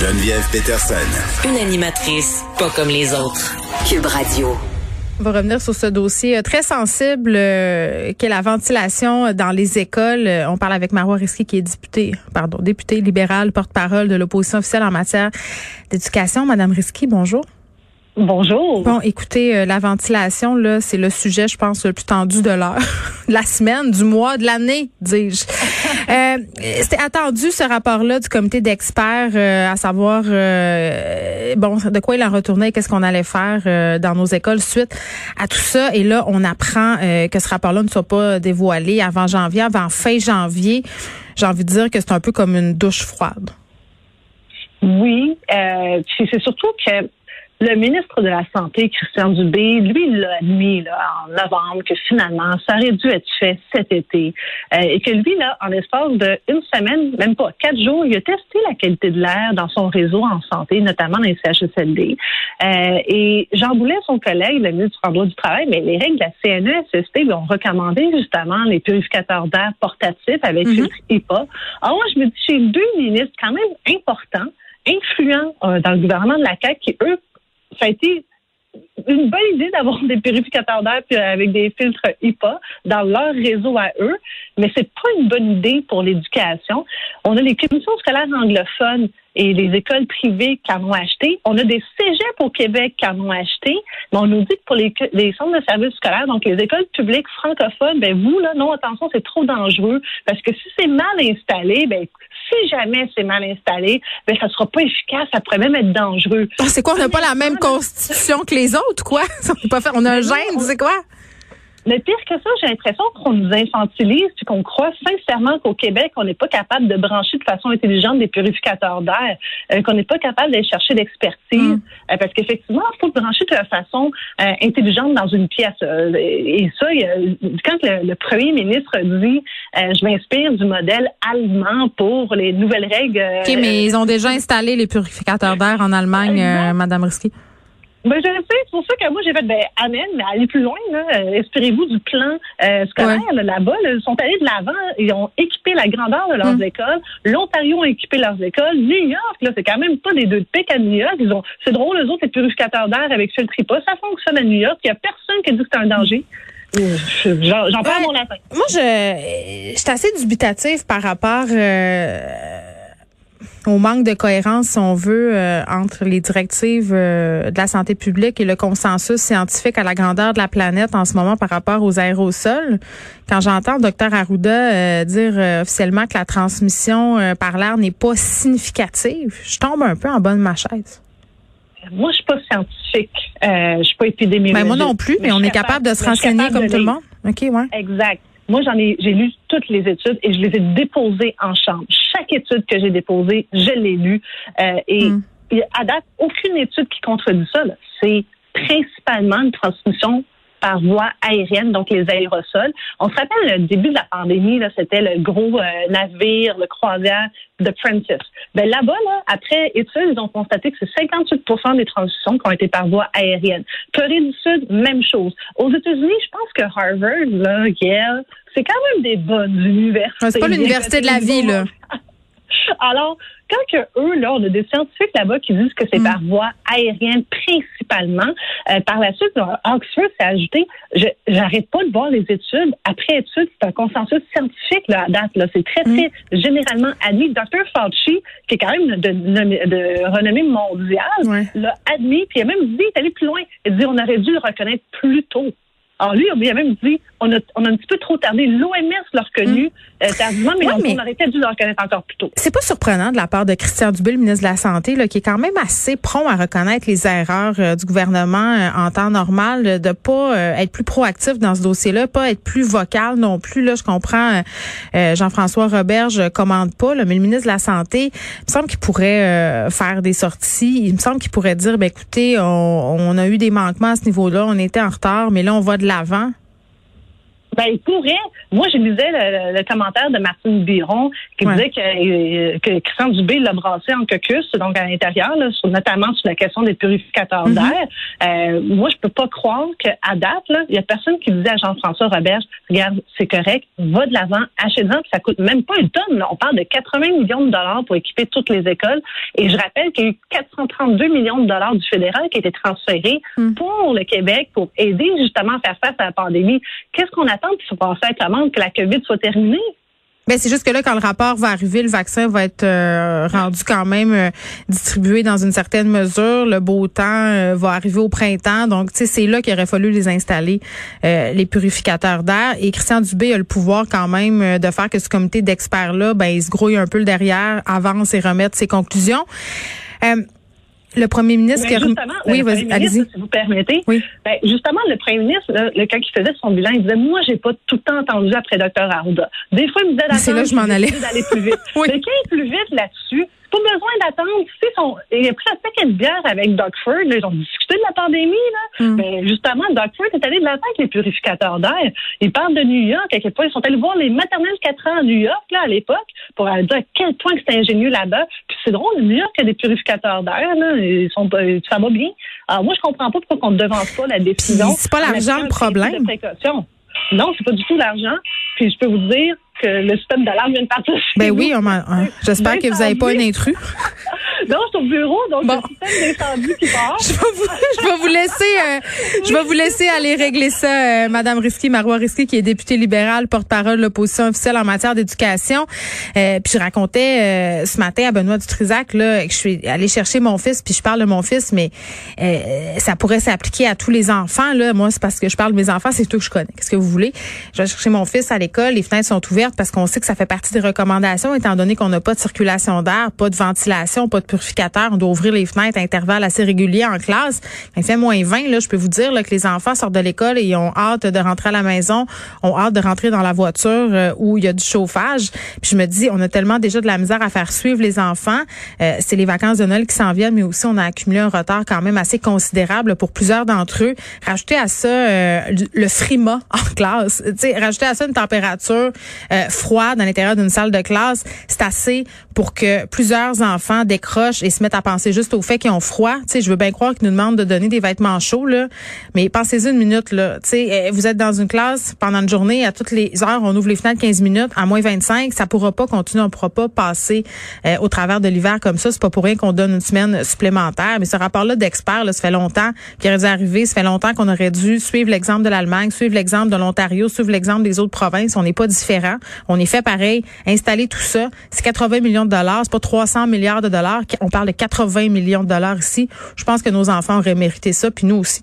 Geneviève Peterson. Une animatrice pas comme les autres. Cube Radio. On va revenir sur ce dossier euh, très sensible euh, qu'est la ventilation dans les écoles. Euh, on parle avec Marois Risky qui est député, pardon, député libéral, porte-parole de l'opposition officielle en matière d'éducation. Madame Risky, bonjour. Bonjour. Bon, écoutez, euh, la ventilation, là, c'est le sujet, je pense, le plus tendu de l'heure, la semaine, du mois, de l'année, dis-je. euh, C'était attendu ce rapport-là du comité d'experts, euh, à savoir, euh, bon, de quoi il en retournait, qu'est-ce qu'on allait faire dans nos écoles suite à tout ça. Et là, on apprend que ce rapport-là ne soit pas dévoilé avant janvier, avant fin janvier. J'ai envie de dire que c'est un peu comme une douche froide. Oui, euh, c'est surtout que le ministre de la Santé, Christian Dubé, lui, il l'a admis là, en novembre que finalement, ça aurait dû être fait cet été. Euh, et que lui, là, en espace d'une semaine, même pas quatre jours, il a testé la qualité de l'air dans son réseau en santé, notamment dans les CHSLD. Euh, et Jean Boulet, son collègue, le ministre du droit du Travail, mais les règles de la CNESST lui ont recommandé justement les purificateurs d'air portatifs avec mm filtre HIPAA. Alors moi, je me dis, chez deux ministres quand même importants, influents euh, dans le gouvernement de la CAQ, qui, eux, ça a été une bonne idée d'avoir des purificateurs d'air avec des filtres HIPAA dans leur réseau à eux, mais c'est pas une bonne idée pour l'éducation. On a les commissions scolaires anglophones et les écoles privées qui en ont acheté. On a des cégeps au Québec qui en ont acheté, mais on nous dit que pour les, les centres de services scolaires, donc les écoles publiques francophones, ben vous, là, non, attention, c'est trop dangereux parce que si c'est mal installé, ben si jamais c'est mal installé, ben ça sera pas efficace, ça pourrait même être dangereux. Ah, c'est quoi, on n'a pas la même constitution que les autres, quoi? On, pas faire, on a un gène, c'est quoi? Mais pire que ça, j'ai l'impression qu'on nous infantilise puis qu'on croit sincèrement qu'au Québec, on n'est pas capable de brancher de façon intelligente des purificateurs d'air, euh, qu'on n'est pas capable d'aller chercher l'expertise. Mm. Euh, parce qu'effectivement, il faut brancher de façon euh, intelligente dans une pièce. et ça, quand le, premier ministre dit je m'inspire du modèle allemand pour les nouvelles règles. OK, mais ils ont déjà installé les purificateurs d'air en Allemagne, Madame Risky. Ben, je sais, c'est pour ça que moi, j'ai fait, ben, amen, mais allez plus loin, là. Euh, inspirez-vous du plan euh, scolaire, là-bas. ils sont allés de l'avant. Ils ont équipé la grandeur de leurs hum. écoles. L'Ontario a équipé leurs écoles. New York, là, c'est quand même pas des deux de pique à New York. Ils ont, c'est drôle, eux autres, les purificateurs d'air avec filtre pas. Ça fonctionne à New York. Il y a personne qui dit que c'est un danger. J'en parle mon latin. Moi, je, je suis assez dubitative par rapport euh, au manque de cohérence, si on veut, euh, entre les directives euh, de la santé publique et le consensus scientifique à la grandeur de la planète en ce moment par rapport aux aérosols. Quand j'entends le docteur Arruda euh, dire officiellement que la transmission par l'air n'est pas significative, je tombe un peu en de ma chaise. Moi, je suis pas scientifique. je suis pas épidémiologiste. Ben, moi non plus, mais, on est capable de se renseigner comme tout le monde. OK, ouais. Exact. Moi, j'en ai, j'ai lu toutes les études et je les ai déposées en chambre. Chaque étude que j'ai déposée, je l'ai lue. Euh, et, hmm. à date, aucune étude qui contredit ça. C'est principalement une transmission par voie aérienne, donc les aérosols. On se rappelle le début de la pandémie, là, c'était le gros euh, navire, le croisière de Princess. Ben là-bas, là, après études, ils ont constaté que c'est 58% des transmissions qui ont été par voie aérienne. Corée du Sud, même chose. Aux États-Unis, je pense que Harvard, là, Yale, c'est quand même des bonnes universités. C'est pas l'université de la vie, là. Alors, quand que eux, là, on a des scientifiques là-bas qui disent que c'est mm. par voie aérienne principalement, euh, par la suite, Oxford s'est ajouté, j'arrête pas de voir les études. Après études, c'est un consensus scientifique là, à date. Là. C'est très, mm. très généralement admis. Dr. Fauci, qui est quand même de, de, renommée mondiale, l'a admis, puis il a même dit, il est allé plus loin. Il a dit, on aurait dû le reconnaître plus tôt. Alors lui, il a même dit, on a, on a un petit peu trop tardé. L'OMS l'a reconnu hum. euh, tardivement, mais, on aurait peut-être dû le reconnaître encore plus tôt. C'est pas surprenant de la part de Christian Dubé, le ministre de la Santé, là, qui est quand même assez prompt à reconnaître les erreurs euh, du gouvernement euh, en temps normal, de pas être plus proactif dans ce dossier-là, pas être plus vocal non plus. Là, je comprends, Jean-François Roberge commande pas, là, mais le ministre de la Santé, il me semble qu'il pourrait faire des sorties. Il me semble qu'il pourrait dire, ben écoutez, on, on a eu des manquements à ce niveau-là, on était en retard, mais là, on va de l'avant. Ben, il pourrait. Moi, je lisais le, commentaire de Martine Biron qui disait que, euh, que, Christian Dubé l'a brassé en caucus, donc à l'intérieur, notamment sur la question des purificateurs mm-hmm. d'air. Euh, moi, je peux pas croire qu'à date, il y a personne qui disait à Jean-François Robert, regarde, c'est correct, va de l'avant, achète-en, ça coûte même pas une tonne. On parle de 80 millions de dollars pour équiper toutes les écoles. Et je rappelle qu'il y a eu 432 millions de dollars du fédéral qui a été transférés mm. pour le Québec pour aider justement à faire face à la pandémie. Qu'est-ce qu'on attend pour passer à commande que la COVID soit terminée? Ben c'est juste que là, quand le rapport va arriver, le vaccin va être euh, rendu quand même euh, distribué dans une certaine mesure. Le beau temps euh, va arriver au printemps. Donc, tu sais, c'est là qu'il aurait fallu les installer, les purificateurs d'air. Et Christian Dubé a le pouvoir quand même de faire que ce comité d'experts-là, ben, il se grouille un peu derrière, avance et remette ses conclusions. Le premier ministre qui justement, oui, allez Si vous permettez. Oui. Ben, justement, le premier ministre, le, quand il faisait son bilan, il disait Moi, j'ai pas tout le temps entendu après Dr. Arruda. Des fois, il me disait C'est là que je m'en allais. d'aller plus vite. oui. Mais qui est plus vite là-dessus, pas besoin d'attendre. Tu sais, son, il a pris un paquet de bière avec Doug Ford. Là, ils ont discuté de la pandémie. Là. Mm. Mais justement, Doug Ford est allé de l'avant avec les purificateurs d'air. Il parle de New York. À quel point ils sont allés voir les maternelles 4 ans à New York là, à l'époque pour dire à quel point c'est ingénieux là-bas. Puis c'est drôle, New York a des purificateurs d'air. Là. Ils sont, ça va bien. Alors moi, je comprends pas pourquoi on ne devance pas la décision. C'est pas l'argent le problème. Non, c'est pas du tout l'argent. Puis je peux vous dire, que le système d'alarme vient de partir. Ben oui, j'espère que vous n'avez pas un intrus. non, c'est au bureau, donc bon. le système d'incendie qui part. je, vais vous, je vais vous laisser, euh, je vais vous laisser aller régler ça, euh, Madame Risky, Marois Risky, qui est députée libérale, porte-parole de l'opposition officielle en matière d'éducation. Euh, puis je racontais euh, ce matin à Benoît Dutrisac là, que je suis allée chercher mon fils, puis je parle de mon fils, mais ça pourrait s'appliquer à tous les enfants. Là, moi, c'est parce que je parle de mes enfants, c'est tout que je connais. Qu'est-ce que vous voulez? Je vais chercher mon fils à l'école, les fenêtres sont ouvertes parce qu'on sait que ça fait partie des recommandations, étant donné qu'on n'a pas de circulation d'air, pas de ventilation, pas de purificateur. On doit ouvrir les fenêtres à intervalles assez réguliers en classe. il fait moins 20, là, je peux vous dire là, que les enfants sortent de l'école et ils ont hâte de rentrer à la maison, ont hâte de rentrer dans la voiture euh, où il y a du chauffage. Puis je me dis, on a tellement déjà de la misère à faire suivre les enfants. Euh, c'est les vacances de Noël qui s'en viennent, mais aussi on a accumulé un retard quand même assez considérable pour plusieurs d'entre eux. Rajouter à ça euh, le frima en classe, rajouter à ça une température froid dans l'intérieur d'une salle de classe, c'est assez pour que plusieurs enfants décrochent et se mettent à penser juste au fait qu'ils ont froid. Tu je veux bien croire qu'ils nous demandent de donner des vêtements chauds là, mais pensez-y une minute là. Tu eh, vous êtes dans une classe pendant une journée, à toutes les heures, on ouvre les fenêtres 15 minutes, à moins 25, ça pourra pas continuer, on pourra pas passer euh, au travers de l'hiver comme ça. C'est pas pour rien qu'on donne une semaine supplémentaire. Mais ce rapport-là d'experts, ça fait longtemps qu'il aurait dû arriver. Ça fait longtemps qu'on aurait dû suivre l'exemple de l'Allemagne, suivre l'exemple de l'Ontario, suivre l'exemple des autres provinces. On n'est pas différent. On est fait pareil. Installer tout ça, c'est 80 millions de dollars, c'est pas 300 milliards de dollars. On parle de 80 millions de dollars ici. Je pense que nos enfants auraient mérité ça, puis nous aussi.